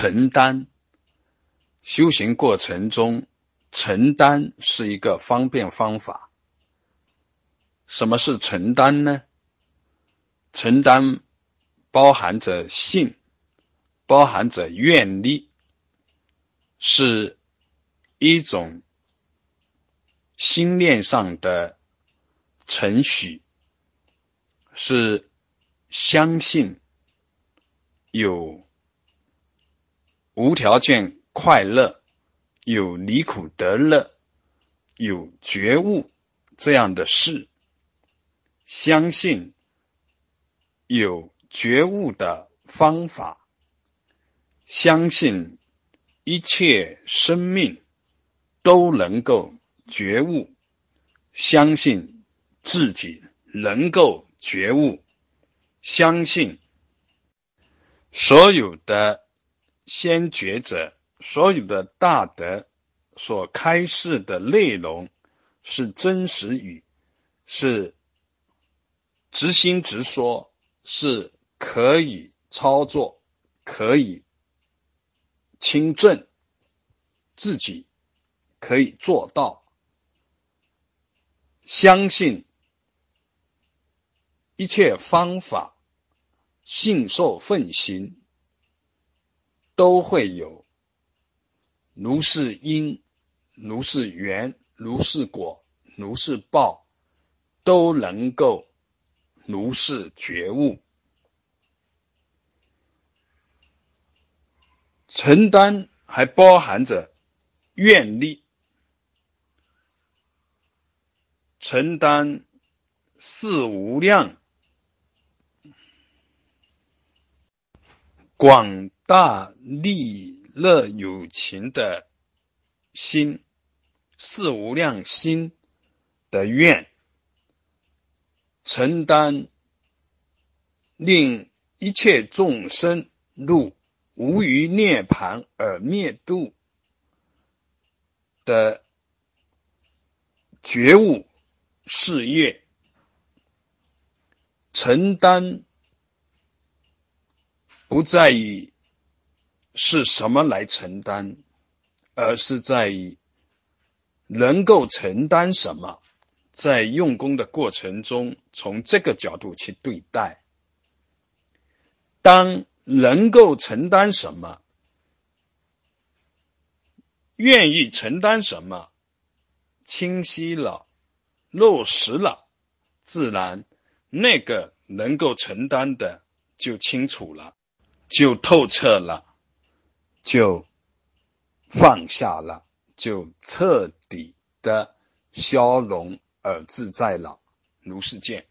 承担。修行过程中，承担是一个方便方法。什么是承担呢？承担包含着信，包含着愿力，是一种心念上的程序，是相信有无条件。快乐有离苦得乐，有觉悟这样的事，相信有觉悟的方法，相信一切生命都能够觉悟，相信自己能够觉悟，相信所有的先觉者。所有的大德所开示的内容是真实语，是直心直说，是可以操作，可以亲证，自己可以做到。相信一切方法，信受奉行，都会有。如是因，如是缘，如是果，如是报，都能够如是觉悟。承担还包含着愿力，承担四无量广大利。乐有情的心，四无量心的愿，承担令一切众生入无余涅盘而灭度的觉悟事业，承担不在于。是什么来承担，而是在于能够承担什么，在用功的过程中，从这个角度去对待。当能够承担什么，愿意承担什么，清晰了，落实了，自然那个能够承担的就清楚了，就透彻了。就放下了，就彻底的消融而自在了，如是见。